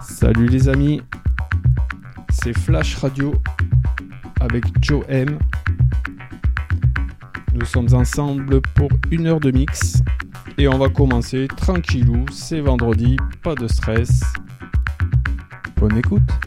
Salut les amis, c'est Flash Radio avec Joe M. Nous sommes ensemble pour une heure de mix et on va commencer tranquillou, c'est vendredi, pas de stress. Bonne écoute.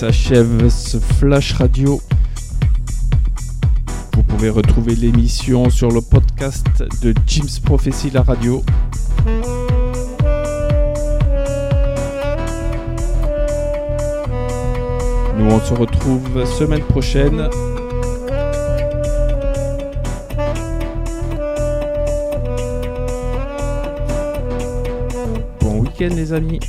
S'achève ce flash radio. Vous pouvez retrouver l'émission sur le podcast de Jim's Prophecy la radio. Nous on se retrouve semaine prochaine. Bon week-end les amis.